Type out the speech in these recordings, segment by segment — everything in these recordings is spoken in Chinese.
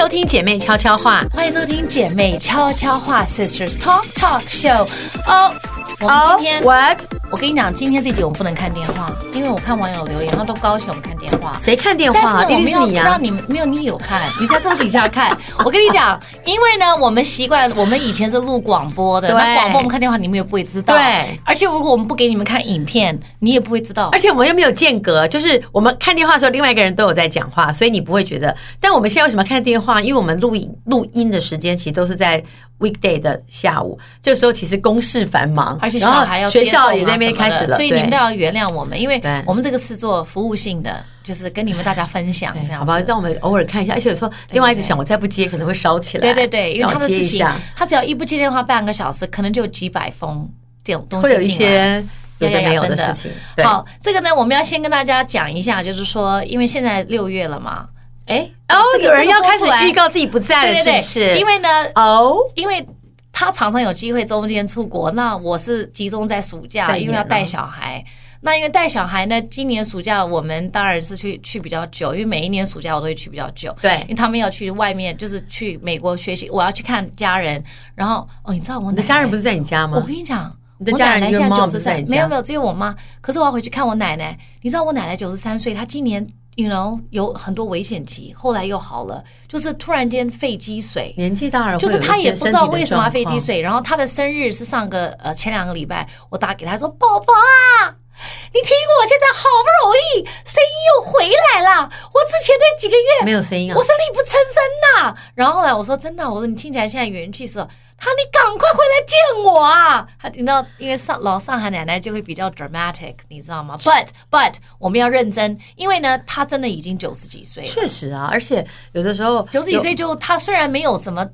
收听姐妹悄悄话，欢迎收听姐妹悄悄话 Sisters Talk Talk Show。哦，我们今天 What？我跟你讲，今天这集我们不能看电话，因为我看网友留言，他都高兴我们看电话。谁看电话？但是我们要你啊让你们没有你有看，你在这底下看。我跟你讲，因为呢，我们习惯，我们以前是录广播的，对那广播我们看电话，你们也不会知道。对，而且如果我们不给你们看影片，你也不会知道。而且我们又没有间隔，就是我们看电话的时候，另外一个人都有在讲话，所以你不会觉得。但我们现在为什么看电话？因为我们录影录音的时间其实都是在 weekday 的下午，这时候其实公事繁忙，而且小孩要学校也在那边开始了，所以你们都要原谅我们，因为我们这个是做服务性的，就是跟你们大家分享这样，好吧？让我们偶尔看一下，而且有时候电话一直响，我再不接可能会烧起来。对对对对，因为他的事情，他只要一不接电话，半个小时可能就有几百封这种东西，会有一些有的没有的事情。好，这个呢，我们要先跟大家讲一下，就是说，因为现在六月了嘛，哎，哦，有人要开始预告自己不在了，是不是？因为呢，哦，因为。他常常有机会中间出国，那我是集中在暑假，因为要带小孩。那因为带小孩呢，今年暑假我们当然是去去比较久，因为每一年暑假我都会去比较久。对，因为他们要去外面，就是去美国学习，我要去看家人。然后哦，你知道我奶奶，的家人不是在你家吗？我跟你讲，你的家人我奶奶现在九十三，没有没有，只有我妈。可是我要回去看我奶奶。你知道我奶奶九十三岁，她今年。You know 有很多危险期，后来又好了，就是突然间肺积水，年纪大了，就是他也不知道为什么肺积水。然后他的生日是上个呃前两个礼拜，我打给他说：“宝宝啊，你听我现在好不容易声音又回来了，我之前那几个月没有声音啊，我是力不从心呐。”然后后来我说：“真的，我说你听起来现在元气是。”他，你赶快回来见我啊！他听到，因为上老上海奶奶就会比较 dramatic，你知道吗？But but 我们要认真，因为呢，他真的已经九十几岁了。确实啊，而且有的时候九十几岁就他虽然没有什么。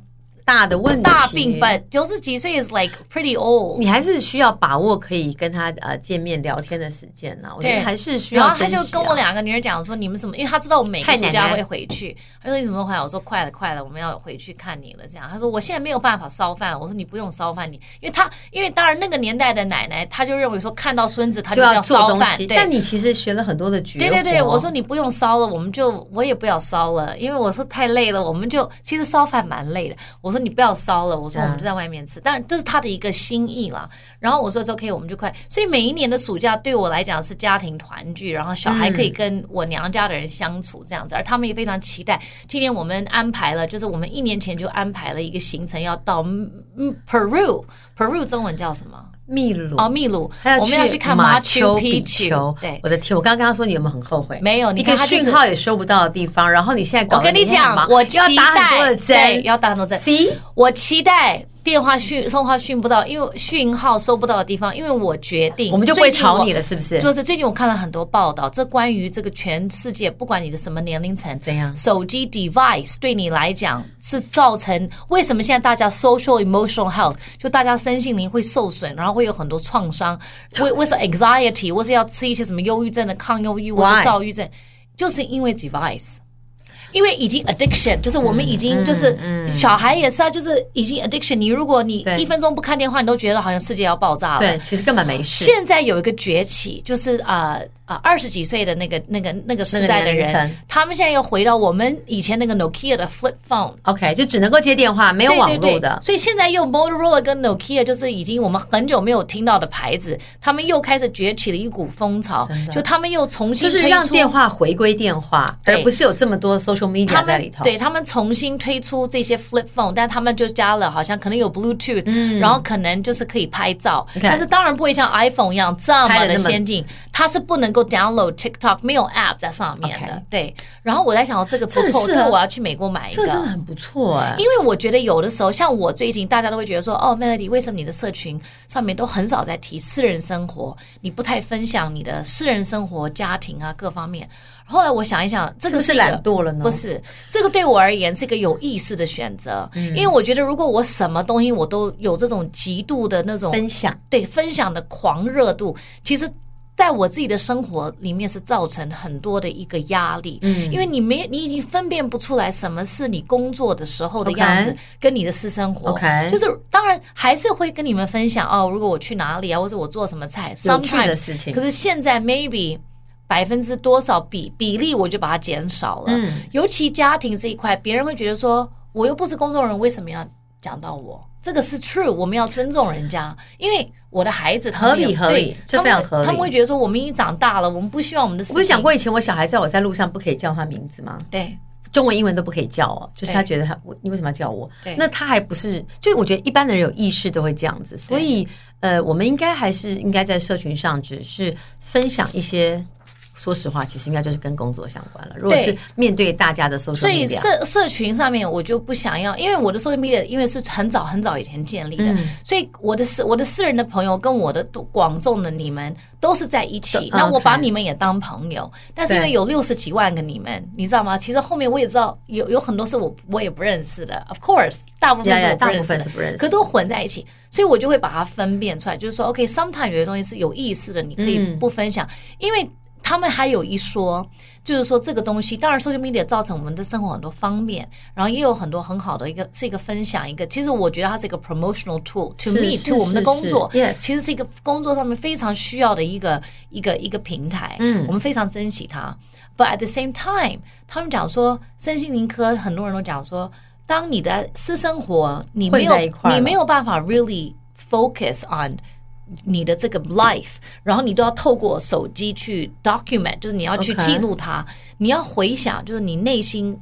大的问题，大病，but 九十几岁 is like pretty old。你还是需要把握可以跟他呃见面聊天的时间呢。我觉得还是需要。然后他就跟我两个女儿讲说：“你们什么？因为他知道我每个暑假会回去。他说你什么时候回来？我说快了，快了，我们要回去看你了。这样，他说我现在没有办法烧饭。我说你不用烧饭，你因为他因为当然那个年代的奶奶，他就认为说看到孙子他就要烧饭。但你其实学了很多的绝活。对对对，我说你不用烧了，我们就我也不要烧了，因为我说太累了，我们就其实烧饭蛮累的。我说你不要烧了。我说我们就在外面吃，当然这是他的一个心意啦。然后我说 OK，我们就快。所以每一年的暑假对我来讲是家庭团聚，然后小孩可以跟我娘家的人相处这样子，而他们也非常期待。今年我们安排了，就是我们一年前就安排了一个行程，要到 Peru，Peru 中文叫什么？秘鲁哦，秘鲁，我们要去看马丘比丘。对，我的天，我刚刚跟他说，你有没有很后悔？没有，一个讯号也收不到的地方，然后你现在搞，我跟你讲，我期待，要打很多的针，要打很多针。C，我期待。电话讯、送话讯不到，因为讯号收不到的地方，因为我决定，我们就不会吵你了，是不是？就是最近我看了很多报道，这关于这个全世界，不管你的什么年龄层，怎样，手机 device 对你来讲是造成为什么现在大家 social emotional health 就大家身心灵会受损，然后会有很多创伤，为为什么 anxiety，或是要吃一些什么忧郁症的抗忧郁，或是躁郁症，就是因为 device。因为已经 addiction，就是我们已经就是小孩也是啊，就是已经 addiction。你如果你一分钟不看电话，你都觉得好像世界要爆炸了。对，其实根本没事。现在有一个崛起，就是啊啊二十几岁的那个那个那个时代的人，他们现在又回到我们以前那个 Nokia 的 flip phone。OK，就只能够接电话，没有网络的。所以现在又 Motorola 跟 Nokia 就是已经我们很久没有听到的牌子，他们又开始崛起了一股风潮，就他们又重新就是让电话回归电话，而不是有这么多 social。他们对他们重新推出这些 flip phone，但他们就加了好像可能有 Bluetooth，、嗯、然后可能就是可以拍照.但是当然不会像 iPhone 一样这么的先进，它是不能够 download TikTok，没有 app 在上面的。对，然后我在想，这个不错，这个我要去美国买一个，这真的很不错哎。因为我觉得有的时候，像我最近大家都会觉得说，哦，Melody，为什么你的社群上面都很少在提私人生活，你不太分享你的私人生活、家庭啊各方面。后来我想一想，这个是懒惰了呢？不是，这个对我而言是一个有意识的选择。嗯，因为我觉得，如果我什么东西我都有这种极度的那种分享，对分享的狂热度，其实在我自己的生活里面是造成很多的一个压力。嗯，因为你没你已经分辨不出来什么是你工作的时候的样子，跟你的私生活。OK，就是当然还是会跟你们分享哦，如果我去哪里啊，或者我做什么菜，有趣的事情。可是现在 maybe。百分之多少比比例，我就把它减少了。嗯，尤其家庭这一块，别人会觉得说，我又不是公众人，为什么要讲到我？这个是 true，我们要尊重人家，因为我的孩子合理合理，这非常合理。他们会觉得说，我们已经长大了，我们不希望我们的事情。我不是想过以前我小孩在我在路上不可以叫他名字吗？对，中文、英文都不可以叫哦，就是他觉得他我你为什么要叫我？那他还不是，就我觉得一般的人有意识都会这样子，所以呃，我们应该还是应该在社群上只是分享一些。说实话，其实应该就是跟工作相关了。如果是面对大家的 social media，所以社社群上面我就不想要，因为我的 social media 因为是很早很早以前建立的，嗯、所以我的私我的私人的朋友跟我的广众的你们都是在一起。那我把你们也当朋友，但是因为有六十几万个你们，你知道吗？其实后面我也知道有有很多是我我也不认识的，of course，大部分是我不认识的，识，可都混在一起，所以我就会把它分辨出来，就是说，OK，sometimes、okay, 有些东西是有意思的，你可以不分享，嗯、因为。他们还有一说，就是说这个东西，当然，social media 造成我们的生活很多方便，然后也有很多很好的一个是一个分享，一个其实我觉得它是一个 promotional tool to me to 我们的工作，其实是一个工作上面非常需要的一个一个一个平台，嗯，我们非常珍惜它。But at the same time，他们讲说，身心灵科很多人都讲说，当你的私生活你没有你没有办法 really focus on。你的这个 life，然后你都要透过手机去 document，就是你要去记录它。你要回想，就是你内心，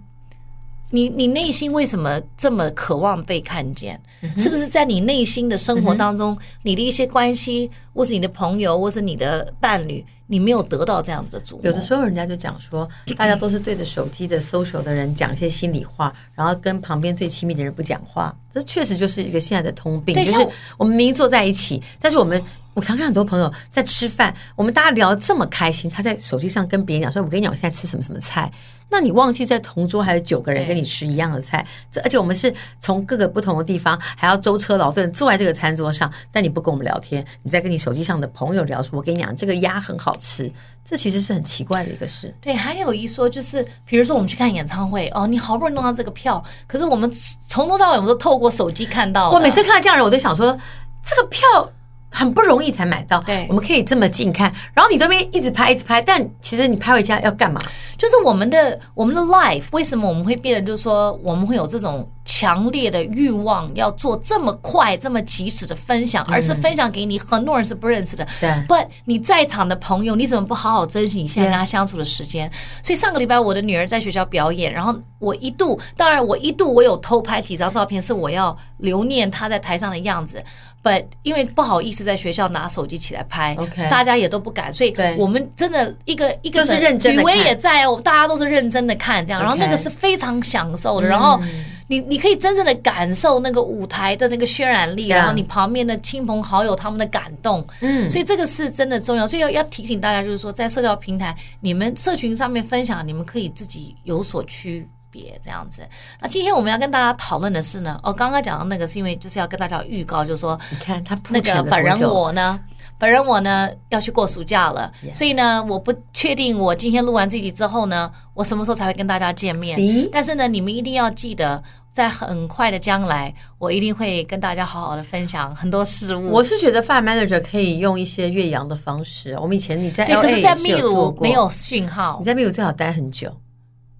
你你内心为什么这么渴望被看见？Mm -hmm. 是不是在你内心的生活当中，mm -hmm. 你的一些关系，或是你的朋友，或是你的伴侣，你没有得到这样子的注目？有的时候人家就讲说，大家都是对着手机的 social 的人讲一些心里话，然后跟旁边最亲密的人不讲话。这确实就是一个现在的通病，就是我们明明坐在一起，但是我们我常看很多朋友在吃饭，我们大家聊得这么开心，他在手机上跟别人讲说：“我跟你讲，我现在吃什么什么菜。”那你忘记在同桌还有九个人跟你吃一样的菜，这而且我们是从各个不同的地方，还要舟车劳顿坐在这个餐桌上，但你不跟我们聊天，你在跟你手机上的朋友聊说：“我跟你讲，这个鸭很好吃。”这其实是很奇怪的一个事。对，还有一说就是，比如说我们去看演唱会哦，你好不容易弄到这个票，可是我们从头到尾我们都透过手机看到。我每次看到这样的人，我都想说，这个票。很不容易才买到，对，我们可以这么近看，然后你这边一直拍一直拍，但其实你拍回家要干嘛？就是我们的我们的 life 为什么我们会变得就是说我们会有这种强烈的欲望要做这么快这么及时的分享，而是分享给你很多人是不认识的，对、嗯。不，你在场的朋友你怎么不好好珍惜你现在跟他相处的时间？所以上个礼拜我的女儿在学校表演，然后我一度，当然我一度我有偷拍几张照片，是我要留念她在台上的样子。But 因为不好意思在学校拿手机起来拍，okay, 大家也都不敢，所以我们真的一个一个就是认真的，雨薇也在哦，大家都是认真的看这样，然后那个是非常享受的然后你你可以真正的感受那个舞台的那个渲染力，然后你旁边的亲朋好友他们的感动，嗯，所以这个是真的重要，所以要要提醒大家，就是说在社交平台，你们社群上面分享，你们可以自己有所区。别这样子，那今天我们要跟大家讨论的是呢，哦，刚刚讲的那个是因为就是要跟大家预告，就是说，你看他那个本人我呢，本人我呢要去过暑假了.所以呢，我不确定我今天录完这集之后呢，我什么时候才会跟大家见面。但是呢，你们一定要记得，在很快的将来，我一定会跟大家好好的分享很多事物。我是觉得 Fire Manager 可以用一些越洋的方式。我们以前你在 LA 可是在秘鲁没有讯号，你在秘鲁最好待很久，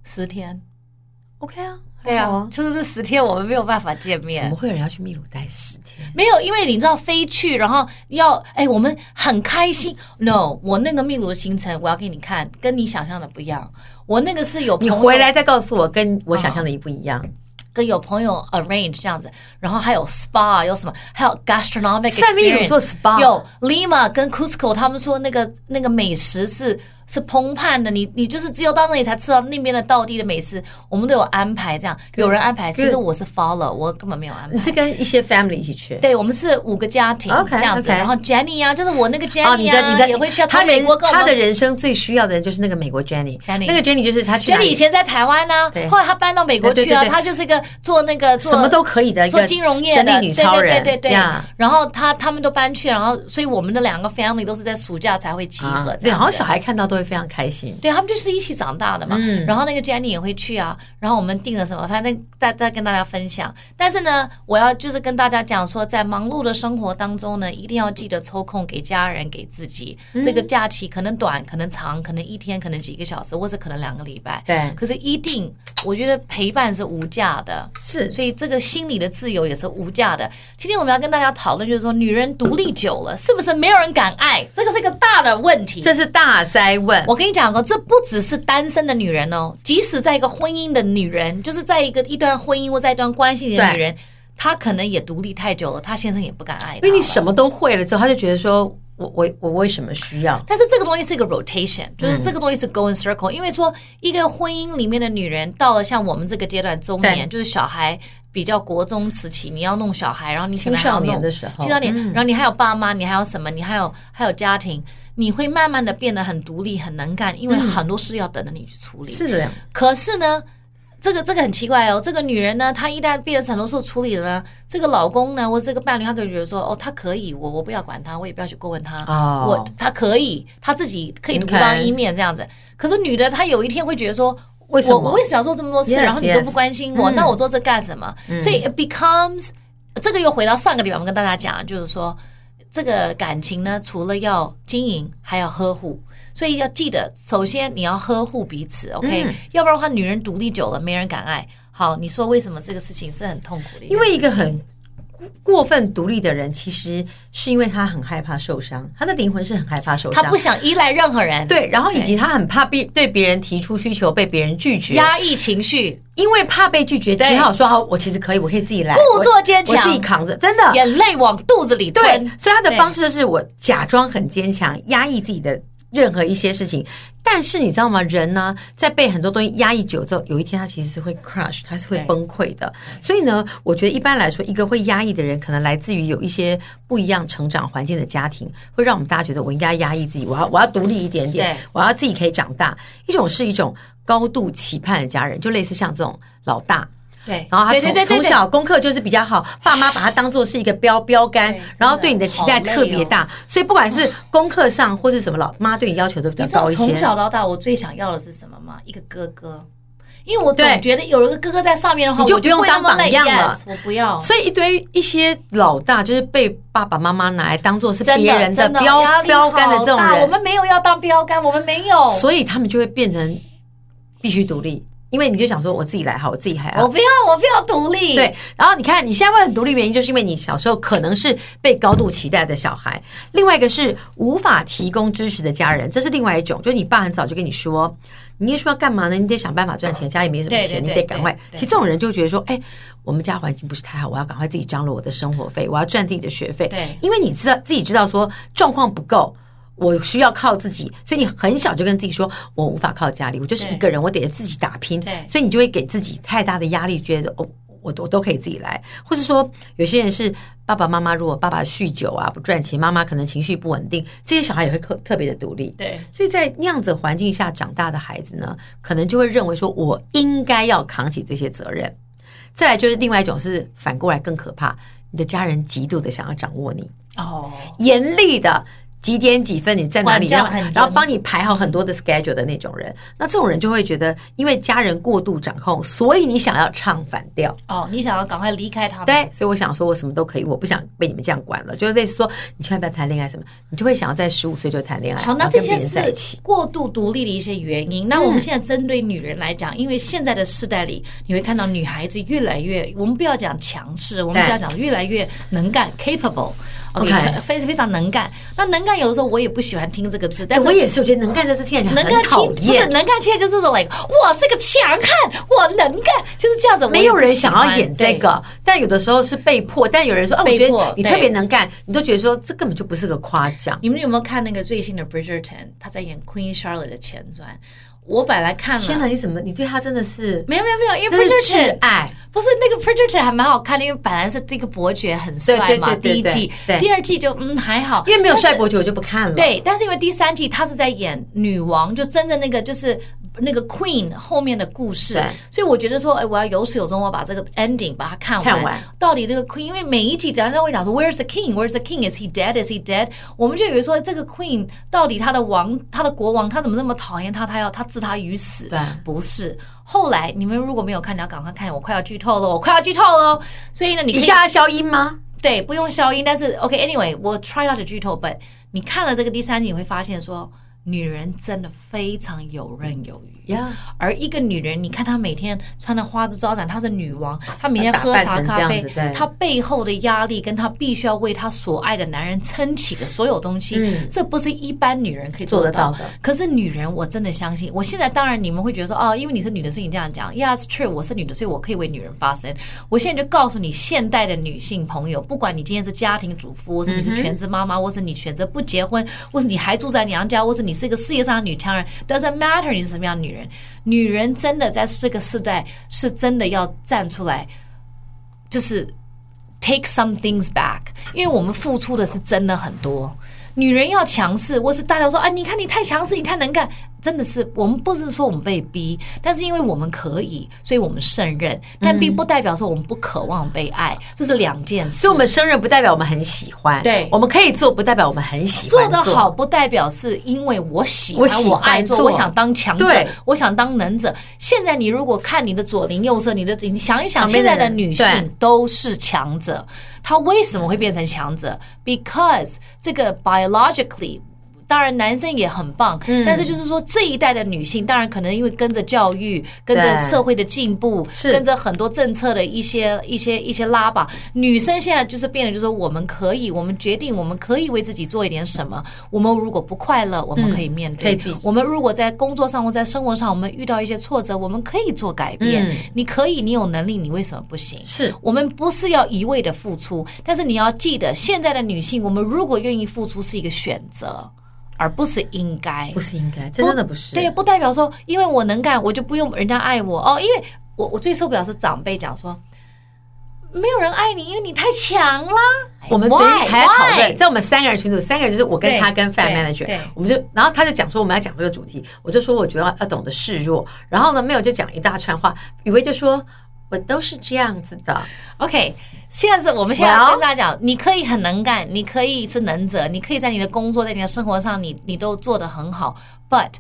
十天。OK 啊，对啊，就是这十天我们没有办法见面。怎么会有人要去秘鲁待十天？没有，因为你知道飞去，然后要哎，我们很开心。No，我那个秘鲁的行程我要给你看，跟你想象的不一样。我那个是有朋友，你回来再告诉我，跟我想象的一不一样。哦，跟有朋友 arrange 这样子，然后还有 spa，有什么？还有 gastronomic，在秘鲁做 spa，有 Lima 跟 Cusco，他们说那个那个美食是。是澎湃的，你你就是只有到那里才吃到那边的道地的美食，我们都有安排这样，有人安排。其实我是 follow，我根本没有安排。你是跟一些 family 一起去？对，我们是五个家庭这样子。Okay, okay. 然后 Jenny 啊，就是我那个 Jenny 啊，哦、你的你的也会去。他美国，他的人生最需要的人就是那个美国 Jenny。Jenny 那个 Jenny 就是他。Jenny 以前在台湾呢、啊，后来他搬到美国去了。他就是一个做那个做什么都可以的，做金融业的女超人。对对对对。Yeah. 然后他他们都搬去，然后所以我们的两个 family 都是在暑假才会集合。对、啊，好像小孩看到都。都会非常开心。对，他们就是一起长大的嘛。嗯，然后那个 Jenny 也会去啊。然后我们订了什么，反正再再跟大家分享。但是呢，我要就是跟大家讲说，在忙碌的生活当中呢，一定要记得抽空给家人、给自己。嗯、这个假期可能短，可能长，可能一天，可能几个小时，或者可能两个礼拜。对。可是一定，我觉得陪伴是无价的。是。所以这个心理的自由也是无价的。今天我们要跟大家讨论，就是说，女人独立久了，是不是没有人敢爱？这个是一个大的问题。这是大哉问。我跟你讲过，这不只是单身的女人哦，即使在一个婚姻的女人，就是在一个一段婚姻或在一段关系里的女人，她可能也独立太久了，她先生也不敢爱。因为你什么都会了之后，她就觉得说。我我我为什么需要？但是这个东西是一个 rotation，就是这个东西是 go in circle，嗯。因为说一个婚姻里面的女人到了像我们这个阶段中年，就是小孩比较国中时期，你要弄小孩，然后你可能还要弄青少年的时候，青少年，然后你还有爸妈，你还有什么？你还有还有家庭，你会慢慢的变得很独立、很能干，因为很多事要等着你去处理。是这样。可是呢？这个这个很奇怪哦，这个女人呢，她一旦变成很多事处理了呢，这个老公呢，或这个伴侣，他可以觉得说，哦，他可以，我我不要管他，我也不要去过问他，哦、我他可以，他自己可以独当一面这样子。可是女的，她有一天会觉得说，为什么我，我为什么要做这么多事，yes, 然后你都不关心我.那我做这干什么？嗯、所以 becomes 这个又回到上个地方我们跟大家讲，就是说这个感情呢，除了要经营，还要呵护。所以要记得，首先你要呵护彼此，OK？、嗯、要不然的话，女人独立久了，没人敢爱。好，你说为什么这个事情是很痛苦的？因为一个很过分独立的人，其实是因为他很害怕受伤，他的灵魂是很害怕受伤，他不想依赖任何人。对，然后以及他很怕被对别人提出需求被别人拒绝，压抑情绪，因为怕被拒绝，只好说好，我其实可以，我可以自己来，故作坚强，我自己扛着，真的，眼泪往肚子里吞。对，所以他的方式就是我假装很坚强，压抑自己的。任何一些事情，但是你知道吗？人呢，在被很多东西压抑久之后，有一天他其实是会 crush，他是会崩溃的。所以呢，我觉得一般来说，一个会压抑的人，可能来自于有一些不一样成长环境的家庭，会让我们大家觉得我应该压抑自己，我要我要独立一点点，我要自己可以长大。一种是一种高度期盼的家人，就类似像这种老大。对，然后他从从小功课就是比较好，爸妈把他当做是一个标标杆，然后对你的期待特别大，所以不管是功课上或是什么，老妈对你要求都比较高一些。从小到大，我最想要的是什么吗？一个哥哥，因为我总觉得有一个哥哥在上面的话，你就不用当榜样了。我不要。所以一堆一些老大就是被爸爸妈妈拿来当做是别人的标标杆的这种人，我们没有要当标杆，我们没有，所以他们就会变成必须独立。因为你就想说，我自己来好，我自己还好。我不要，我不要独立。对，然后你看，你现在会很独立，原因就是因为你小时候可能是被高度期待的小孩。另外一个是无法提供支持的家人，这是另外一种，就是你爸很早就跟你说，你一说要干嘛呢？你得想办法赚钱，家里没什么钱，你得赶快。其实这种人就觉得说，哎，我们家环境不是太好，我要赶快自己张罗我的生活费，我要赚自己的学费。对，因为你知道自己知道说状况不够。我需要靠自己，所以你很小就跟自己说，我无法靠家里，我就是一个人，我得自己打拼。对，所以你就会给自己太大的压力，觉得哦，我我都可以自己来。或者说，有些人是爸爸妈妈，如果爸爸酗酒啊，不赚钱，妈妈可能情绪不稳定，这些小孩也会特特别的独立。对，所以在那样子环境下长大的孩子呢，可能就会认为说我应该要扛起这些责任。再来就是另外一种是反过来更可怕，你的家人极度的想要掌握你哦，严厉的。几点几分你在哪里？然后然后帮你排好很多的 schedule 的那种人，那这种人就会觉得，因为家人过度掌控，所以你想要唱反调哦，你想要赶快离开他们。对，所以我想说，我什么都可以，我不想被你们这样管了。就是类似说，你千万不要谈恋爱什么，你就会想要在十五岁就谈恋爱。好，那这些是过度独立的一些原因。那我们现在针对女人来讲，因为现在的世代里，你会看到女孩子越来越，我们不要讲强势，我们只要讲越来越能干，capable。OK，非常非常能干。那能干有的时候我也不喜欢听这个字，但是我也是，我觉得能干这字听起来很讨厌。不是能干，听起来就是这种 like，我是个强悍，我能干，就是这样子。没有人想要演这个，但有的时候是被迫。但有人说啊，我觉得你特别能干，你都觉得说这根本就不是个夸奖。你们有没有看那个最新的 Bridgerton？他在演 Queen Charlotte 的前传。我本来看了，天哪！你怎么？你对他真的是没有没有没有，因为 Bridgerton 爱不是那个 Bridgerton 还蛮好看的，因为本来是这个伯爵很帅嘛，第一季，第二季就嗯还好，因为没有帅伯爵我就不看了。对，但是因为第三季他是在演女王，就真的那个就是那个 Queen 后面的故事，所以我觉得说，哎，我要有始有终，我把这个 ending 把它看完。看完到底这个 Queen，因为每一集人家会讲说，Where's the King？Where's the King？Is he dead？Is he dead？我们就以为说，这个 Queen 到底他的王，他的国王，他怎么这么讨厌他？他要他置他于死？对，不是。后来你们如果没有看，你要赶快看，我快要剧透了，我快要剧透了。所以呢，你可以一下消音吗？对，不用消音。但是 OK，Anyway，、okay, 我 try not to 剧透，but 你看了这个第三集，你会发现说。女人真的非常游刃有余。，Yeah. 而一个女人，你看她每天穿的花枝招展，她是女王，她每天喝茶咖啡，她背后的压力跟她必须要为她所爱的男人撑起的所有东西，嗯、这不是一般女人可以做得到的。可是女人，我真的相信，我现在当然你们会觉得说，哦，因为你是女的，所以你这样讲，Yes, true，我是女的，所以我可以为女人发声。我现在就告诉你，现代的女性朋友，不管你今天是家庭主妇，或是你是全职妈妈，或是你选择不结婚，或是你还住在娘家，或是你。是一个事业上的女强人，doesn't matter 你是什么样的女人，女人真的在这个时代是真的要站出来，就是 take some things back，因为我们付出的是真的很多，女人要强势，或是大家说啊，你看你太强势，你太能干。真的是，我们不是说我们被逼，但是因为我们可以，所以我们胜任。但并不代表说我们不渴望被爱，这是两件事。所以我们胜任，不代表我们很喜欢。对，我们可以做，不代表我们很喜欢做。做得好，不代表是因为我喜欢，我，喜欢我爱做，我想当强者，我想当能者。现在你如果看你的左邻右舍，你的你想一想，现在的女性都是强者，她为什么会变成强者？Because 这个 biologically。当然，男生也很棒，嗯、但是就是说，这一代的女性，当然可能因为跟着教育、跟着社会的进步，跟着很多政策的一些、一些、一些拉吧，女生现在就是变得，就是说，我们可以，我们决定，我们可以为自己做一点什么。我们如果不快乐，我们可以面对；嗯、我们如果在工作上或在生活上，我们遇到一些挫折，我们可以做改变。嗯、你可以，你有能力，你为什么不行？是我们不是要一味的付出，但是你要记得，现在的女性，我们如果愿意付出，是一个选择。而不是应该，不是应该，这真的不是。对，不代表说，因为我能干，我就不用人家爱我哦。因为我我最受不了是长辈讲说，没有人爱你，因为你太强啦。我们昨天还在讨论，在我们三个人群组，三个人就是我跟他跟 Fan Manager，我们就，然后他就讲说我们要讲这个主题，我就说我觉得要懂得示弱，然后呢，没有就讲一大串话，雨薇就说。我都是这样子的，OK。现在是我们现在跟大家讲，你可以很能干，你可以是能者，你可以在你的工作，在你的生活上，你你都做得很好，But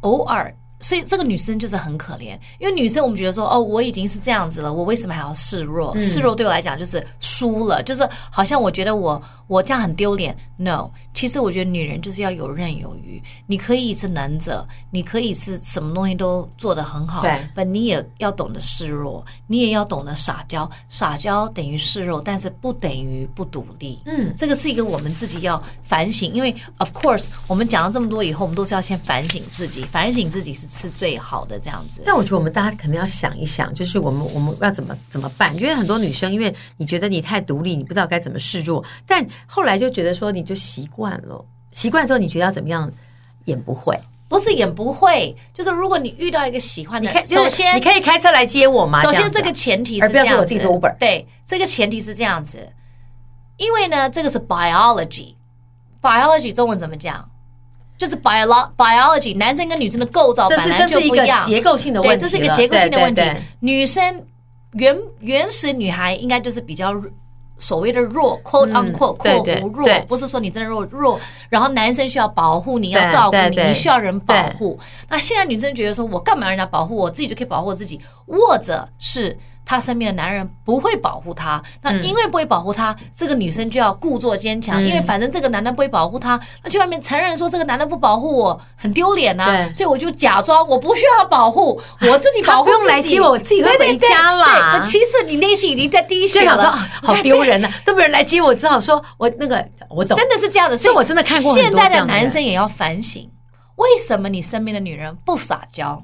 偶尔。所以这个女生就是很可怜，因为女生我们觉得说，哦，我已经是这样子了，我为什么还要示弱？嗯、示弱对我来讲就是输了，就是好像我觉得我我这样很丢脸。No，其实我觉得女人就是要游刃有余，你可以是能者，你可以是什么东西都做得很好，对，但你也要懂得示弱，你也要懂得撒娇，撒娇等于示弱，但是不等于不独立。嗯，这个是一个我们自己要反省，因为 Of course 我们讲了这么多以后，我们都是要先反省自己，反省自己是。是最好的这样子，但我觉得我们大家肯定要想一想，就是我们我们要怎么怎么办？因为很多女生，因为你觉得你太独立，你不知道该怎么示弱，但后来就觉得说你就习惯了，习惯之后你觉得要怎么样演不会，不是演不会，就是如果你遇到一个喜欢的人，首先你可以开车来接我吗？首先这个前提是这样子，而不要说我自己做 Uber。对，这个前提是这样子，因为呢，这个是 biology，biology 中文怎么讲？就是 biology biology，男生跟女生的构造本来就不一样，结构性的问题。对，这是一个结构性的问题。女生原原始女孩应该就是比较所谓的弱，quote unquote，括弧弱，不是说你真的弱弱。然后男生需要保护你，要照顾你，你需要人保护。那现在女生觉得说，我干嘛让人家保护我，自己就可以保护自己，或者是。她身边的男人不会保护她，那因为不会保护她，嗯、这个女生就要故作坚强，嗯、因为反正这个男的不会保护她，那去外面承认说这个男的不保护我很丢脸呐，所以我就假装我不需要保护，我自己保护自己，他不用来接我，我自己会回家啦。其实你内心已经在滴血了，说 好丢人呐，都没人来接我，只好说我那个我懂，真的是这样的，所以我真的看过。现在的男生也要反省，为什么你身边的女人不撒娇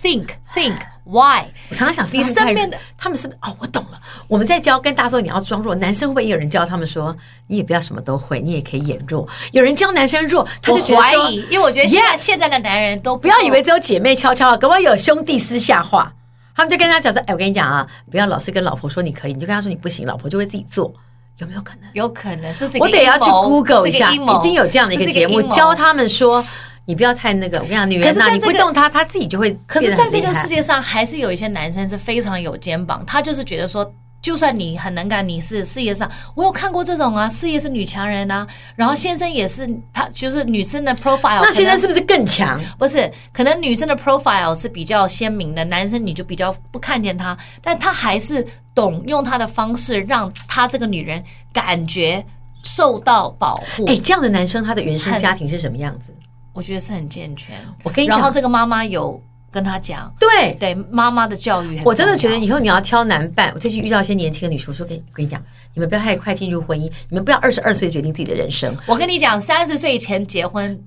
？Think, think, why？我常常想，你身边的他们是哦，我懂了。我们在教跟大家说你要装弱，男生会不会也有人教他们说，你也不要什么都会，你也可以演弱。有人教男生弱，他就觉得怀疑，因为我觉得现在现在的男人都不要以为只有姐妹悄悄啊，搞不好有兄弟私下话。他们就跟他讲说，哎，我跟你讲啊，不要老是跟老婆说你可以，你就跟他说你不行，老婆就会自己做，有没有可能？有可能，这是我得要去 Google 一下，一定有这样的一个节目教他们说。你不要太那个。我跟你讲，女人你不动她，她自己就会。可是在这个世界上，还是有一些男生是非常有肩膀，他就是觉得说。就算你很能干，你是事业上，我有看过这种啊，事业是女强人啊，然后先生也是，他就是女生的 profile。那先生是不是更强？不是，可能女生的 profile 是比较鲜明的，男生你就比较不看见他，但他还是懂用他的方式让他这个女人感觉受到保护。哎，这样的男生他的原生家庭是什么样子？我觉得是很健全。我跟你讲，然后这个妈妈有。跟他讲，对对，妈妈的教育，我真的觉得以后你要挑男伴。我最近遇到一些年轻的女生，说跟跟你讲，你们不要太快进入婚姻，你们不要二十二岁决定自己的人生。我跟你讲，三十岁以前结婚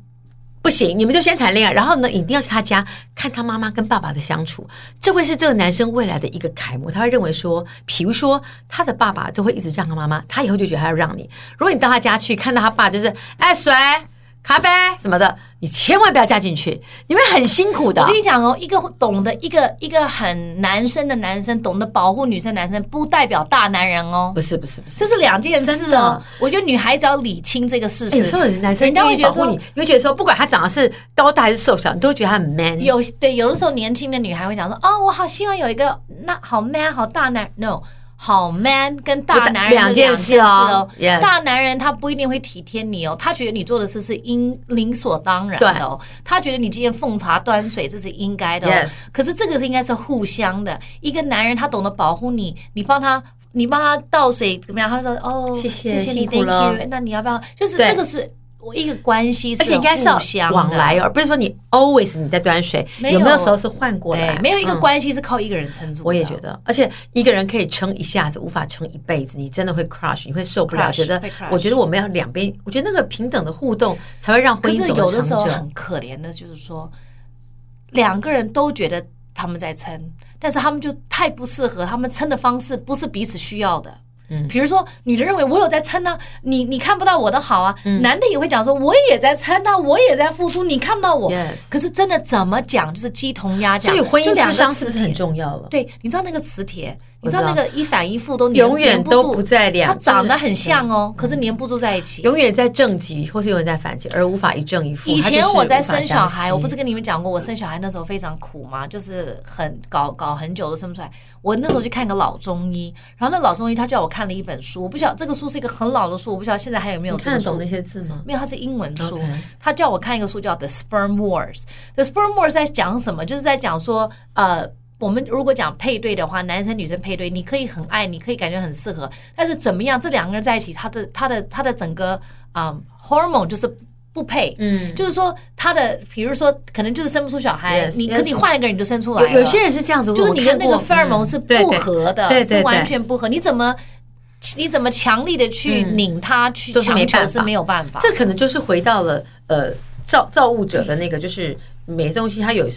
不行，你们就先谈恋爱，然后呢，一定要去他家看他妈妈跟爸爸的相处，这会是这个男生未来的一个楷模。他会认为说，比如说他的爸爸都会一直让他妈妈，他以后就觉得他要让你。如果你到他家去看到他爸就是哎水。咖啡什么的，你千万不要加进去，你会很辛苦的。我跟你讲哦，一个懂得一个一个很男生的男生，懂得保护女生男生，不代表大男人哦。不是不是不是，这是两件事哦。我觉得女孩子要理清这个事实。有时候男生人家会觉得说，你会觉得说，不管他长得是高大还是瘦小，你都会觉得他很 man。有对，有的时候年轻的女孩会讲说，哦，我好希望有一个那好 man 好大男。No。好 man 跟大男人两件事哦，大男人他不一定会体贴你哦，他觉得你做的事是应理所当然的哦，他觉得你今天奉茶端水这是应该的哦。可是这个是应该是互相的，一个男人他懂得保护你，你帮他，你帮他倒水怎么样？他会说哦，谢谢，谢谢你，thank you。那你要不要？就是这个是。我一个关系是互相往来，而不是说你 always 你在端水，有没有时候是换过来？没有一个关系是靠一个人撑住。我也觉得，而且一个人可以撑一下子，无法撑一辈子。你真的会 crush，你会受不了。觉得，我觉得我们要两边，我觉得那个平等的互动才会让婚姻走得长久。可是有的时候很可怜的，就是说两个人都觉得他们在撑，但是他们就太不适合，他们撑的方式不是彼此需要的。嗯，比如说，女的认为我有在撑呢，你你看不到我的好啊。男的也会讲说，我也在撑啊，我也在付出，你看不到我。可是真的怎么讲，就是鸡同鸭讲。所以婚姻智商是不是很重要了？对，你知道那个磁铁，你知道那个一反一负都永远都不在两，它长得很像哦，可是粘不住在一起。永远在正极，或是永远在反极，而无法一正一负。以前我在生小孩，我不是跟你们讲过，我生小孩那时候非常苦嘛？就是很搞搞很久都生不出来。我那时候去看个老中医，然后那老中医他叫我看了一本书，我不晓得这个书是一个很老的书，我不晓得现在还有没有。看得懂那些字吗？没有，它是英文书。他叫我看一个书叫《The Sperm Wars》。《The Sperm Wars》在讲什么？就是在讲说，呃，我们如果讲配对的话，男生女生配对，你可以很爱，你可以感觉很适合，但是怎么样，这两个人在一起，他的他的他的整个啊、um, hormone 就是。不配，嗯，就是说他的，比如说可能就是生不出小孩，yes, 你可你换一个人你就生出来了。有有些人是这样子，就是你的那个荷尔蒙是不合的，对对，是完全不合。你怎么你怎么强力的去拧他去强求是没有办法。这可能就是回到了呃造造物者的那个，就是每个东西它有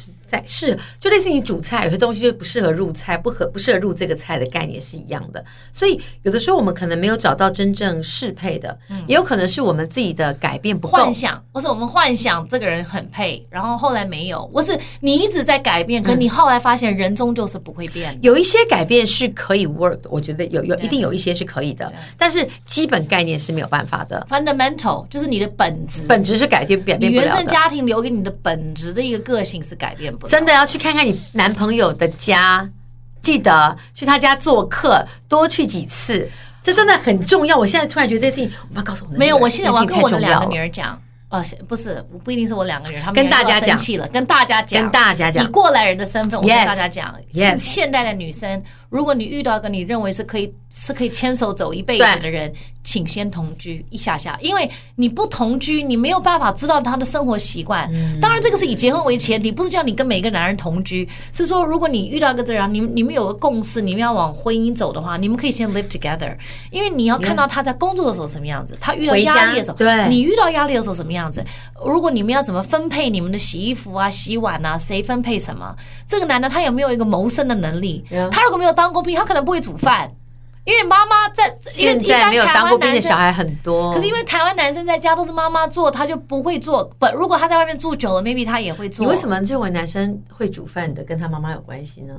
是就类似你煮菜，有些东西就不适合入菜，不合不适合入这个菜的概念是一样的。所以有的时候我们可能没有找到真正适配的，嗯，也有可能是我们自己的改变不够。幻想，或是我们幻想这个人很配，然后后来没有。或是你一直在改变，可你后来发现人终究是不会变的。有一些改变是可以 work 的，我觉得有有一定有一些是可以的，但是基本概念是没有办法的。Fundamental 就是你的本质，本质是改变改变不了的。原生家庭留给你的本质的一个个性是改变不真的要去看看。你男朋友的家，记得去他家做客，多去几次，这真的很重要。我现在突然觉得这事情，我要告诉我，没有，我现在我要跟我的两个女儿讲。哦，不是，不一定是我两个人，他们跟大家讲。了，跟大家讲，跟大家讲，以过来人的身份，我跟大家讲，yes, 现代的女生，如果你遇到一个你认为是可以是可以牵手走一辈子的人，请先同居一下下，因为你不同居，你没有办法知道他的生活习惯。嗯、当然，这个是以结婚为前提，不是叫你跟每一个男人同居，是说如果你遇到一个这样，你们你们有个共识，你们要往婚姻走的话，你们可以先 live together，因为你要看到他在工作的时候什么样子，他遇到压力的时候，对，你遇到压力的时候什么样子。如果你们要怎么分配你们的洗衣服啊、洗碗啊，谁分配什么？这个男的他有没有一个谋生的能力.他如果没有当过兵，他可能不会煮饭，因为妈妈在。现在没有当过兵的小孩很多，可是因为台湾男生在家都是妈妈做，他就不会做。不，如果他在外面住久了，maybe 他也会做。你为什么认为男生会煮饭的跟他妈妈有关系呢？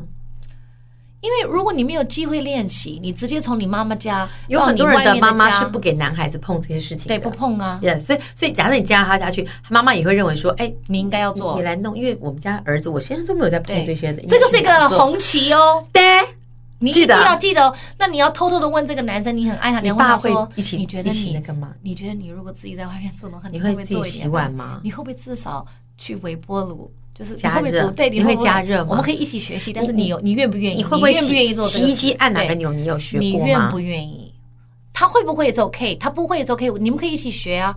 因为如果你没有机会练习，你直接从你妈妈家，有很多人的妈妈是不给男孩子碰这些事情的，对，不碰啊。Yeah, 所以所以假设你加他家去，他妈妈也会认为说，哎，你应该要做，你来弄，因为我们家儿子，我现在都没有在碰这些的。这个是一个红旗哦，对，你一定要记得哦。那你要偷偷的问这个男生，你很爱他，你问他说，一起，你觉得你那个吗？你觉得你如果自己在外面做的话，你会自己洗碗吗？你会不会至少去微波炉？就是加热，对，你会加热吗？我们可以一起学习，但是你有，你愿不愿意？你会不会愿不愿意做？洗衣机按哪个钮？你有学过吗？你愿不愿意？他会不会也是 OK？他不会也是 OK？你们可以一起学啊。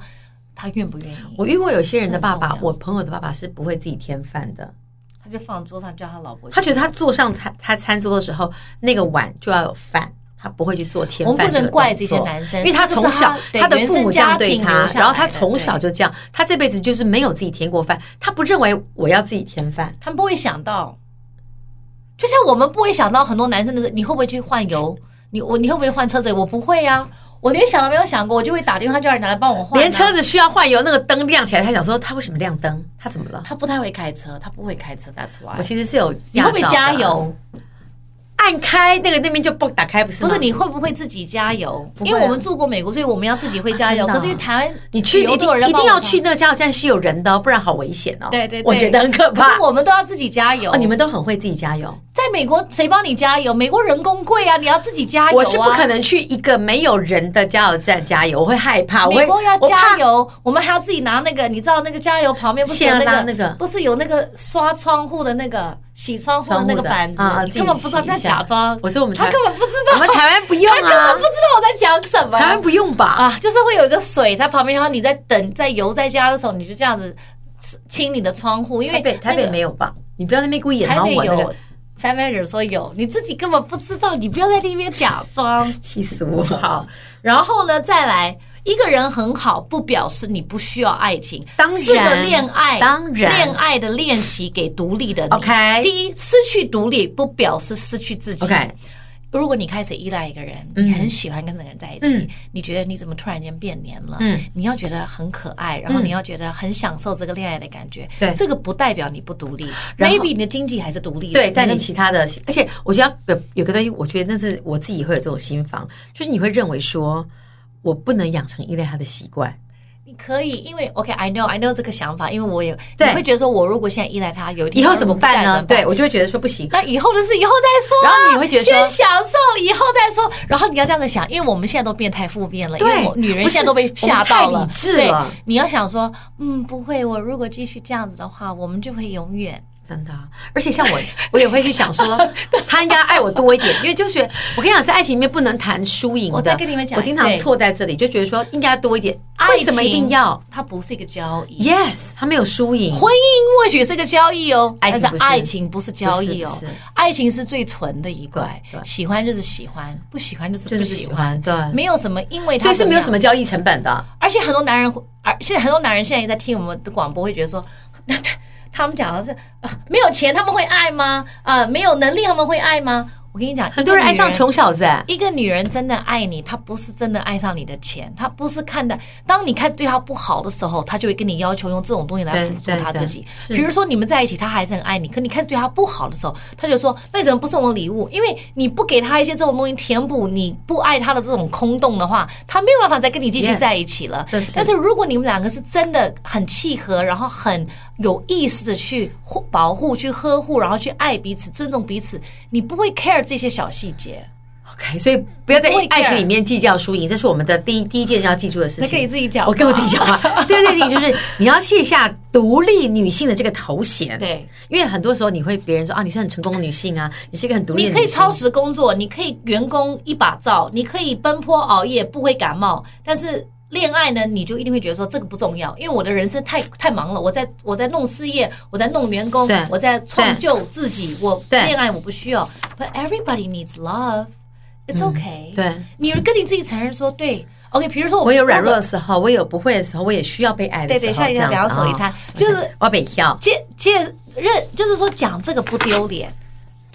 他愿不愿意？我遇过有些人的爸爸，我朋友的爸爸是不会自己添饭的，他就放桌上叫他老婆。他觉得他坐上餐他餐桌的时候，那个碗就要有饭。他不会去做添饭，我们不能怪这些男生，因为他从小他，他的父母这样对他，然后他从小就这样，他这辈子就是没有自己添过饭，他不认为我要自己添饭，他们不会想到，就像我们不会想到很多男生的是，你会不会去换油？你我你会不会换车子？我不会啊，我连想都没有想过，我就会打电话叫人拿来帮我换，啊。连车子需要换油，那个灯亮起来，他想说他为什么亮灯？他怎么了？他不太会开车，他不会开车，That's why。我其实是有，你会不会加油？按开那个那边就不打开，不是？不是，你会不会自己加油？因为我们住过美国，所以我们要自己会加油。可是因为台湾，你去一定一定要去那个加油站是有人的，不然好危险哦。对对，我觉得很可怕。我们都要自己加油。你们都很会自己加油。在美国，谁帮你加油？美国人工贵啊，你要自己加油。我是不可能去一个没有人的加油站加油，我会害怕。美国要加油，我们还要自己拿那个，你知道那个加油旁边不是有那个那个，不是有那个刷窗户的那个。洗窗户的那个板子，你根本不知道，不要假装。我说我们他根本不知道，我们台湾不用啊，他根本不知道我在讲什么。台湾不用吧？啊，就是会有一个水在旁边，然后你在等在油在加的时候，你就这样子清你的窗户。因为台北没有吧？你不要在那边故意演。台北有，Fan Manager 说有，你自己根本不知道，你不要在那边假装。气死我！好，然后呢，再来。一个人很好，不表示你不需要爱情。当然，四个恋爱，当然，恋爱的练习给独立的你。OK，第一，失去独立不表示失去自己。OK，如果你开始依赖一个人，你很喜欢跟这个人在一起，你觉得你怎么突然间变黏了？嗯，你要觉得很可爱，然后你要觉得很享受这个恋爱的感觉。对，这个不代表你不独立。Maybe 你的经济还是独立的。对，但你其他的，而且我觉得有有个东西，我觉得那是我自己会有这种心房，就是你会认为说。我不能养成依赖他的习惯。你可以，因为 OK，I know，I know 这个想法，因为我也你会觉得说，我如果现在依赖他，有一天以后怎么办呢？对，我就会觉得说不行。那以后的事以后再说。然后你会觉得先享受，以后再说。然后你要这样子想，因为我们现在都变太负面了，因为我女人现在都被吓到了。对，你要想说，嗯，不会，我如果继续这样子的话，我们就会永远。真的，而且像我，我也会去想说，他应该爱我多一点，因为就是我跟你讲，在爱情里面不能谈输赢的。我再跟你们讲，我经常错在这里，就觉得说应该多一点。为什么一定要？它不是一个交易。Yes，它没有输赢。婚姻或许是个交易哦，但是爱情不是交易哦。爱情是最纯的一块，喜欢就是喜欢，不喜欢就是不喜欢。对，没有什么，因为所以是没有什么交易成本的。而且很多男人，而现在很多男人现在也在听我们的广播，会觉得说，那对。他们讲的是啊，没有钱他们会爱吗？啊，没有能力他们会爱吗？我跟你讲，很多人爱上穷小子。一个女人真的爱你，她不是真的爱上你的钱，她不是看的。当你开始对她不好的时候，她就会跟你要求用这种东西来辅助她自己。比如说你们在一起，她还是很爱你，可你开始对她不好的时候，她就说：“那你怎么不送我礼物？”因为你不给她一些这种东西填补你不爱她的这种空洞的话，她没有办法再跟你继续在一起了。Yes, 但是如果你们两个是真的很契合，然后很有意识的去护保护、去呵护，然后去爱彼此、尊重彼此，你不会 care。这些小细节，OK，所以不要在爱情里面计较输赢，这是我们的第一第一件要记住的事情。那可以自己讲，我跟我自己讲啊。第二件事情就是你要卸下独立女性的这个头衔。对，因为很多时候你会别人说啊，你是很成功的女性啊，你是一个很独立的女性。你可以超时工作，你可以员工一把罩，你可以奔波熬夜不会感冒，但是。恋爱呢，你就一定会觉得说这个不重要，因为我的人生太太忙了，我在我在弄事业，我在弄员工，我在创就自己，我恋爱我不需要。But everybody needs love. It's okay. 对，你跟你自己承认说对，OK。比如说我有软弱的时候，我有不会的时候，我也需要被爱的时候。对对，下一个讲手一摊，就是我被笑。接接认，就是说讲这个不丢脸。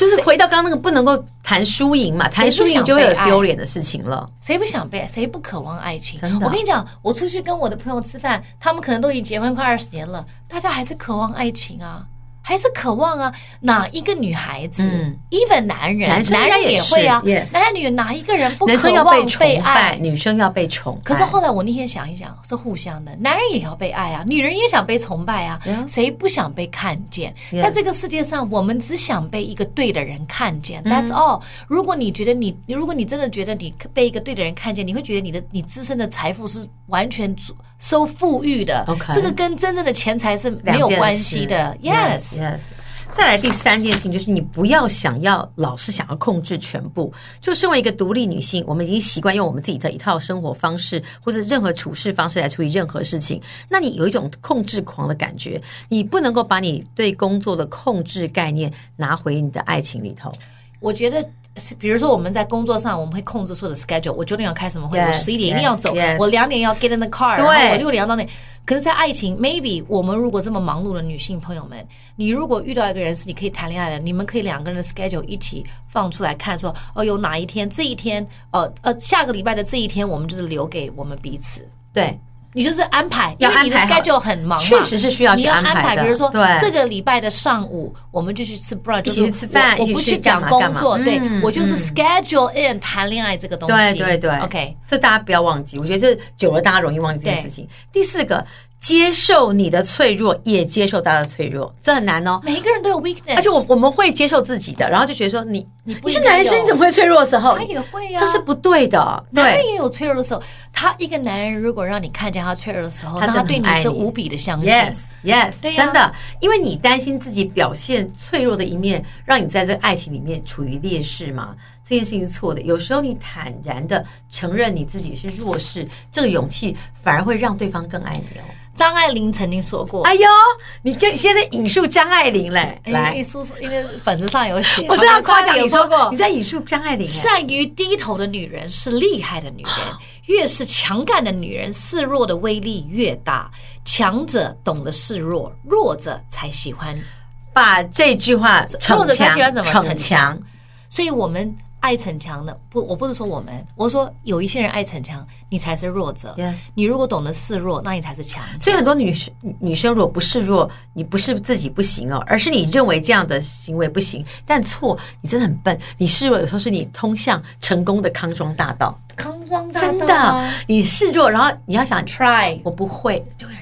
就是回到刚刚那个不能够谈输赢嘛，谈输赢就会有丢脸的事情了。谁不想被？谁不渴望爱情？真的，我跟你讲，我出去跟我的朋友吃饭，他们可能都已经结婚快二十年了，大家还是渴望爱情啊。还是渴望啊？哪一个女孩子、嗯、，even 男人，男男人也会啊。Yes. 男女哪一个人不渴望被爱？女生要被崇拜。可是后来我那天想一想，是互相的，男人也要被爱啊，女人也想被崇拜啊。Yeah. 谁不想被看见？Yes. 在这个世界上，我们只想被一个对的人看见。That's all。如果你觉得你，如果你真的觉得你被一个对的人看见，你会觉得你的你自身的财富是完全收富裕的。Okay. 这个跟真正的钱财是没有关系的。Yes, yes。再来第三件事情，就是你不要想要老是想要控制全部。就身为一个独立女性，我们已经习惯用我们自己的一套生活方式或者任何处事方式来处理任何事情。那你有一种控制狂的感觉，你不能够把你对工作的控制概念拿回你的爱情里头。我觉得。比如说我们在工作上，我们会控制所有的 schedule。我九点要开什么会我十一点一定要走.我两点要 get in the car，然后我六点要到那。可是，在爱情，maybe 我们如果这么忙碌的女性朋友们，你如果遇到一个人是你可以谈恋爱的，你们可以两个人的 schedule 一起放出来看，说哦，有哪一天这一天，呃呃，下个礼拜的这一天，我们就是留给我们彼此。对。你就是安排，因为你的 schedule 很忙嘛，确实是需要你要安排。比如说，对这个礼拜的上午，我们就去吃 brunch，一起去吃饭，我不去讲工作，对我就是 schedule in 谈恋爱这个东西。对对对，OK，这大家不要忘记。我觉得这久了，大家容易忘记这件事情。第四个。接受你的脆弱，也接受他的脆弱，这很难哦。每一个人都有 weakness，而且我我们会接受自己的，然后就觉得说你你不是男生，你怎么会脆弱的时候？他也会啊，这是不对的。对，男人也有脆弱的时候。他一个男人如果让你看见他脆弱的时候，他，他对你是无比的相信。Yes, yes，对啊，真的，因为你担心自己表现脆弱的一面，让你在这个爱情里面处于劣势嘛。这件事情是错的。有时候你坦然的承认你自己是弱势，这个勇气反而会让对方更爱你哦。张爱玲曾经说过：“哎呦，你跟现在引述张爱玲嘞，来，书因为本子上有写，我这样夸奖你说过，你在引述张爱玲。善于低头的女人是厉害的女人，越是强干的女人，示弱的威力越大。强者懂得示弱，弱者才喜欢把这句话弱者才喜欢怎么逞强，所以我们。”爱逞强的不，我不是说我们，我说有一些人爱逞强，你才是弱者。你如果懂得示弱，那你才是强。所以很多女生女生如果不示弱，你不是自己不行哦，而是你认为这样的行为不行。但错，你真的很笨。你示弱有时候是你通向成功的康庄大道。康庄大道，真的，你示弱，然后你要想 try，我不会，就会。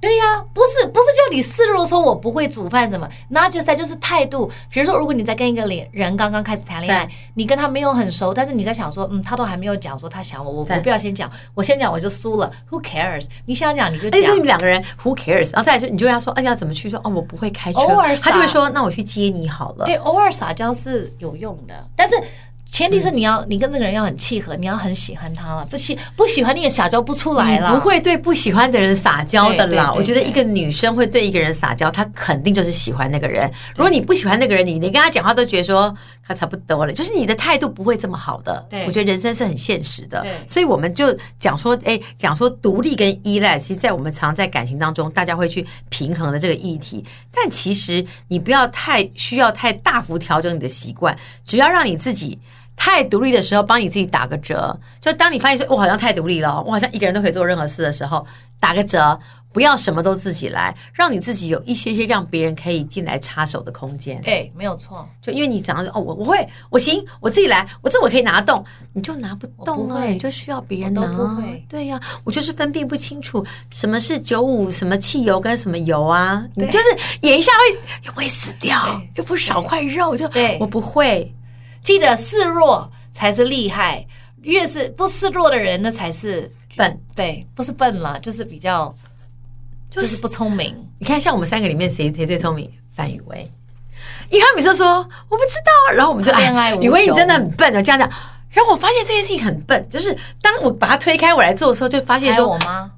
对呀、啊，不是不是叫你示弱，说我不会煮饭什么，那就是就是态度。比如说，如果你在跟一个人刚刚开始谈恋爱，你跟他没有很熟，但是你在想说，嗯，他都还没有讲说他想我，我我不要先讲，我先讲我就输了，Who cares？你想讲你就讲。哎，就你们两个人，Who cares？然后再来就你就要说，哎，你要怎么去？说哦，我不会开车，偶尔他就会说，那我去接你好了。对，偶尔撒娇是有用的，但是。前提是你要，你跟这个人要很契合，你要很喜欢他了。不喜不喜欢你也撒娇不出来了。不会对不喜欢的人撒娇的啦。我觉得一个女生会对一个人撒娇，她肯定就是喜欢那个人。如果你不喜欢那个人，你你跟他讲话都觉得说他差不多了，就是你的态度不会这么好的。对，我觉得人生是很现实的。所以我们就讲说，哎，讲说独立跟依赖，其实，在我们常在感情当中，大家会去平衡的这个议题。但其实你不要太需要太大幅调整你的习惯，只要让你自己。太独立的时候，帮你自己打个折。就当你发现说，我好像太独立了，我好像一个人都可以做任何事的时候，打个折，不要什么都自己来，让你自己有一些些让别人可以进来插手的空间。对，没有错。就因为你想要说，哦，我我会，我行，我自己来，我这我可以拿得动，你就拿不动啊，你就需要别人拿。不会。对呀、啊，我就是分辨不清楚什么是九五什么汽油跟什么油啊，你就是演一下会又会死掉，又不是少块肉，就对我不会。记得示弱才是厉害，越是不示弱的人，那才是笨。对，不是笨了，就是比较，就是不聪明。你看，像我们三个里面，谁谁最聪明？范宇威，因为他每次说我不知道，然后我们就恋爱。宇威，你真的很笨的，这样讲。然后我发现这件事情很笨，就是当我把他推开我来做的时候，就发现说我妈，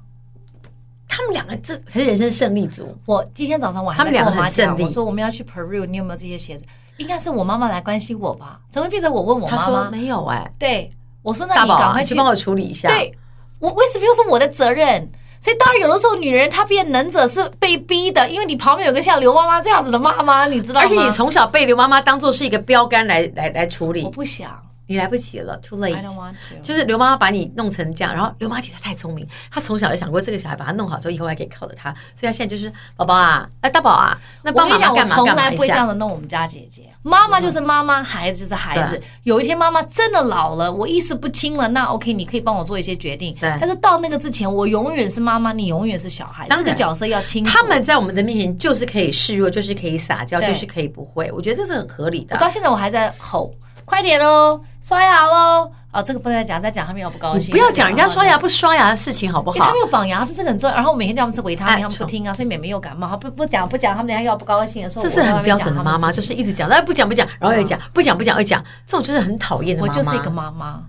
他们两个这才是人生胜利组。我今天早上我还跟我妈讲，我说我们要去 Peru，你有没有这些鞋子？应该是我妈妈来关心我吧？怎么变成我问我妈妈？说没有哎、欸。对，我说那你赶快去帮、啊、我处理一下。对，我为什么又是我的责任？所以当然有的时候女人她变能者是被逼的，因为你旁边有个像刘妈妈这样子的妈妈，你知道吗？而且你从小被刘妈妈当做是一个标杆来来来处理。我不想。你来不及了，too late。I don't want to。就是刘妈妈把你弄成这样，然后刘妈妈姐她太聪明，她从小就想过这个小孩把她弄好之后，以后还可以靠着她，所以她现在就是宝宝啊，哎大宝啊，那帮妈妈干嘛干嘛。我从来不会这样子弄我们家姐姐，妈妈就是妈妈，孩子就是孩子。有一天妈妈真的老了，我意识不清了，那 OK，你可以帮我做一些决定。对。但是到那个之前，我永远是妈妈，你永远是小孩，这个角色要清楚。他们在我们的面前就是可以示弱，就是可以撒娇，就是可以不会。我觉得这是很合理的。我到现在我还在吼。快点喽，刷牙喽！哦，这个不能再讲，再讲他们又不高兴。不要讲人家刷牙不刷牙的事情，好不好？他们有绑牙是，这个很重要。然后我每天叫他们吃维他命，他们不听啊，所以妹妹又感冒。不不讲不讲，他们等下又要不高兴的时候，这是很标准的妈妈，就是一直讲，但不讲不讲，然后又讲，不讲不讲又讲，这种就是很讨厌的妈妈。我就是一个妈妈，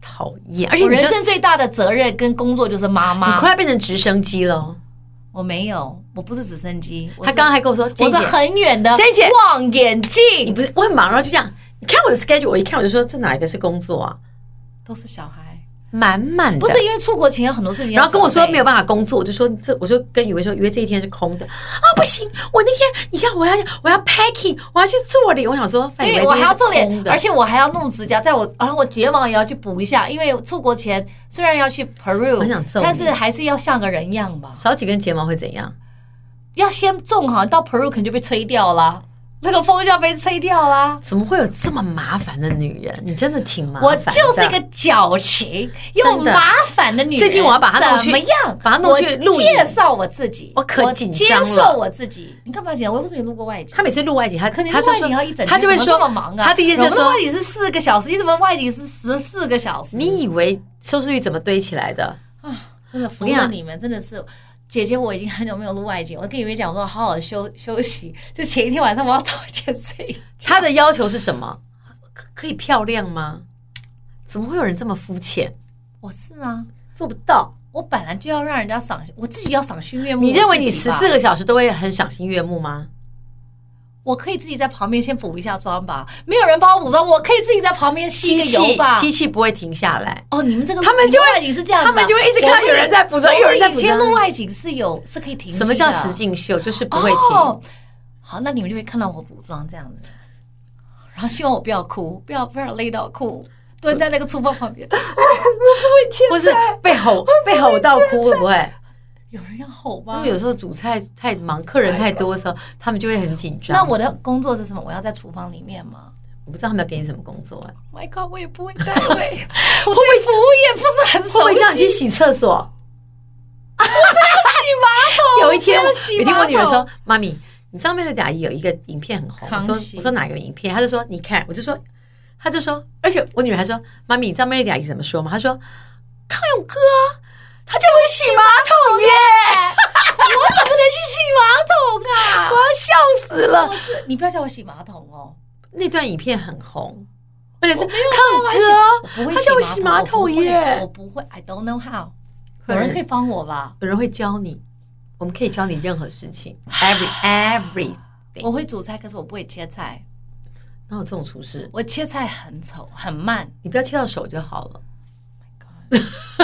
讨厌。而且人生最大的责任跟工作就是妈妈。你快要变成直升机了。我没有，我不是直升机。他刚刚还跟我说，我是很远的望远镜。你不是，我很忙，然后就这样。你看我的 schedule，我一看我就说，这哪一个是工作啊？都是小孩，满满的。不是因为出国前有很多事情，然后跟我说没有办法工作，我就说这，我就跟雨薇说，雨薇这一天是空的啊，不行，我那天你看我要我要 packing，我要去做脸，我想说，对，我还要做脸，而且我还要弄指甲，在我然后我睫毛也要去补一下，因为出国前虽然要去 Peru，但是还是要像个人样吧。少几根睫毛会怎样？要先种好，到 Peru 可能就被吹掉了。那个风就要被吹掉啦！怎么会有这么麻烦的女人？你真的挺麻烦的。我就是一个矫情又麻烦的女人。最近我要把她弄去，怎么样？把她弄去录。介绍我自己，我可紧张了。接受我自己，你干嘛紧张？我又不是没录过外景。他每次录外景，他可能录外景要一整天，他就会说这么忙啊。他第一件事说，外景是四个小时，你怎么外景是十四个小时？你以为收视率怎么堆起来的啊？真的服了你们，真的是。姐姐，我已经很久没有录外景，我跟你们讲，我说好好的休休息。就前一天晚上，我要早一点睡。他的要求是什么？可可以漂亮吗？怎么会有人这么肤浅？我是啊，做不到。我本来就要让人家赏，我自己要赏心悦目。你认为你十四个小时都会很赏心悦目吗？我可以自己在旁边先补一下妆吧，没有人帮我补妆，我可以自己在旁边吸个油吧。机器不会停下来哦，你们这个他们就会外景是这样，他们就会一直看到有人在补妆，有人在补妆。以前录外景是有是可以停。什么叫实境秀？就是不会停。好，那你们就会看到我补妆这样子，然后希望我不要哭，不要不要累到哭，蹲在那个厨房旁边，不 会，不是被吼被吼到哭会不会？有人要吼吧？他们有时候煮菜太忙，客人太多的时候，他们就会很紧张。那我的工作是什么？我要在厨房里面吗？我不知道他们要给你什么工作啊。My God，我也不会带位，我对服务业不是很熟悉。会不会叫你去洗厕所？我不要洗马桶。有一天，有一天我女儿说：“妈咪，你上面的阿姨有一个影片很红。”我说：“我说哪个影片？”她就说：“你看。”我就说：“她就说，而且我女儿还说：‘妈咪，你知道 Melody 阿姨怎么说吗？’她说：‘康永哥。’”他叫我洗马桶耶！我怎么能去洗马桶啊？我要笑死了！不是，你不要叫我洗马桶哦。那段影片很红，而且是康哥，他叫我洗马桶耶！我不会，I don't know how。有人可以帮我吧？有人会教你，我们可以教你任何事情。Every everything 我会煮菜，可是我不会切菜。哪有这种厨师？我切菜很丑，很慢，你不要切到手就好了。Oh my God。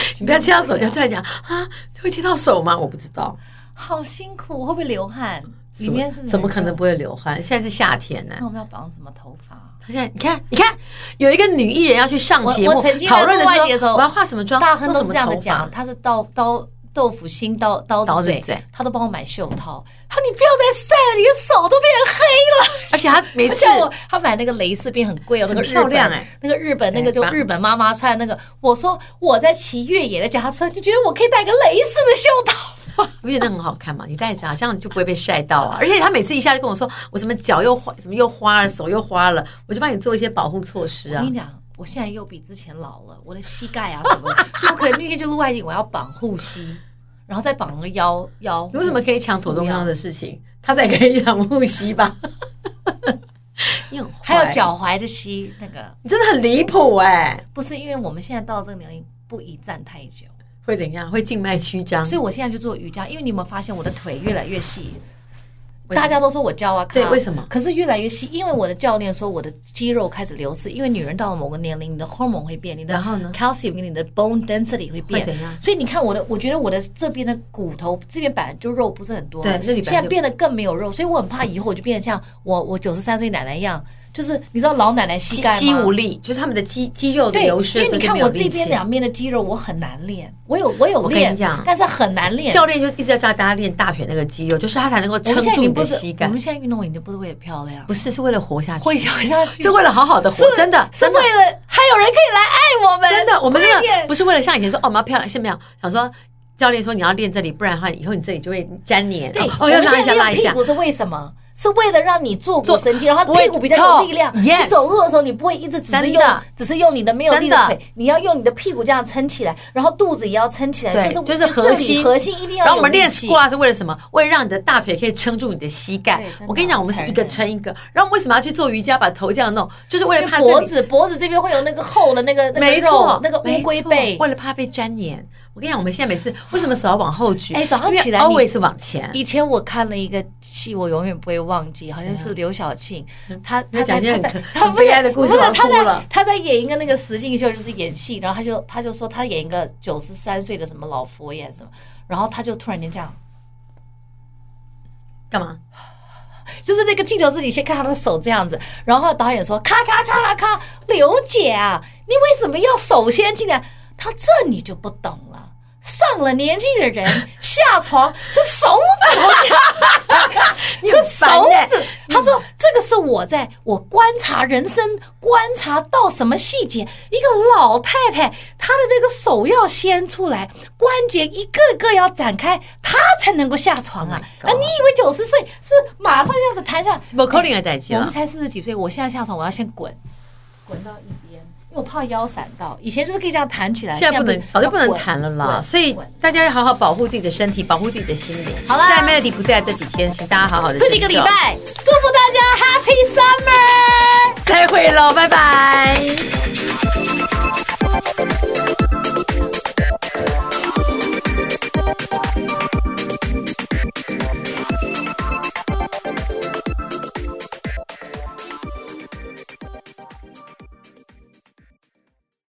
你不要切到手，就再讲 啊，会切到手吗？我不知道，好辛苦，会不会流汗？里面是怎么可能不会流汗？现在是夏天呢。那我们要绑什么头发？他现在你看，你看，有一个女艺人要去上节目，讨论的时候，我要化什么妆？大亨都是这样子讲，他是刀刀豆腐心刀刀子嘴，他都帮我买袖套。他说你不要再晒了，你的手都变黑了。而且他每次 我他买那个蕾丝边很贵哦，那个漂亮哎，那个日本那个就日本妈妈穿的那个。我说我在骑越野的脚踏车，就觉得我可以戴个蕾丝的袖套。不觉得那很好看吗？你戴着啊，这样就不会被晒到啊。而且他每次一下就跟我说，我什么脚又花，什么又花了，手又花了，我就帮你做一些保护措施啊。我跟你讲，我现在又比之前老了，我的膝盖啊什么就，我可能那天就录外景，我要绑护膝。然后再绑个腰腰，你为什么可以抢左中央的事情？他才可以抢木西吧？你很坏，还有脚踝的膝，那个你真的很离谱哎！不是因为我们现在到这个年龄，不宜站太久，会怎样？会静脉曲张。所以我现在就做瑜伽，因为你有没有发现我的腿越来越细？大家都说我教啊，对，为什么？可是越来越细，因为我的教练说我的肌肉开始流失，因为女人到了某个年龄，你的荷尔蒙会变，你的 calcium 跟你的 bone density 会变，会怎样？所以你看我的，我觉得我的这边的骨头这边本来就肉不是很多，对，那里现在变得更没有肉，所以我很怕以后我就变得像我我九十三岁奶奶一样。就是你知道老奶奶膝盖肌无力，就是他们的肌肌肉的流失。因为你看我这边两边的肌肉，我很难练。我有我有练，我跟你讲，但是很难练。教练就一直要教大家练大腿那个肌肉，就是他才能够撑住你的膝盖。我们现在运动已经不是为了漂亮，不是，是为了活下去，活下去，是为了好好的活。真的，是为了还有人可以来爱我们。真的，我们真的不是为了像以前说哦，我们要漂亮，现在没有想说。教练说：“你要练这里，不然的话，以后你这里就会粘黏。对，哦，要拉一下，拉一下。屁股是为什么？是为了让你坐骨神经，然后屁股比较有力量。你走路的时候，你不会一直只是用，只是用你的没有力的腿，你要用你的屁股这样撑起来，然后肚子也要撑起来。对，就是核心，核心一定要。然后我们练 squat 是为了什么？为了让你的大腿可以撑住你的膝盖。我跟你讲，我们是一个撑一个。然后为什么要去做瑜伽，把头这样弄？就是为了怕脖子，脖子这边会有那个厚的那个那个肉，那个乌龟背，为了怕被粘黏。”我跟你讲，我们现在每次为什么手要往后举？哎，早上起来 always 往前。以前我看了一个戏，我永远不会忘记，好像是刘晓庆，她她在他在他悲哀的故事，不是他在她在演一个那个实境秀，就是演戏，然后她就她就说她演一个九十三岁的什么老佛爷什么，然后他就突然间这样干嘛？就是这个镜头是你先看他的手这样子，然后导演说咔咔咔咔咔，刘姐啊，你为什么要手先进来？他这你就不懂了。上了年纪的人 下床是手指头，是手指。他说：“这个是我在我观察人生，观察到什么细节？一个老太太，她的这个手要先出来，关节一个个要展开，她才能够下床啊！啊，你以为九十岁是马上这样子弹下？我扣零个代志，我们才四十几岁，我现在下床，我要先滚，滚到一。”我怕腰闪到，以前就是可以这样弹起来，现在不能，早就不能弹了啦。所以大家要好好保护自己的身体，保护自己的心灵。好啦，在 Melody 不在这几天，请大家好好的。这几个礼拜，祝福大家 Happy Summer！再会喽，拜拜。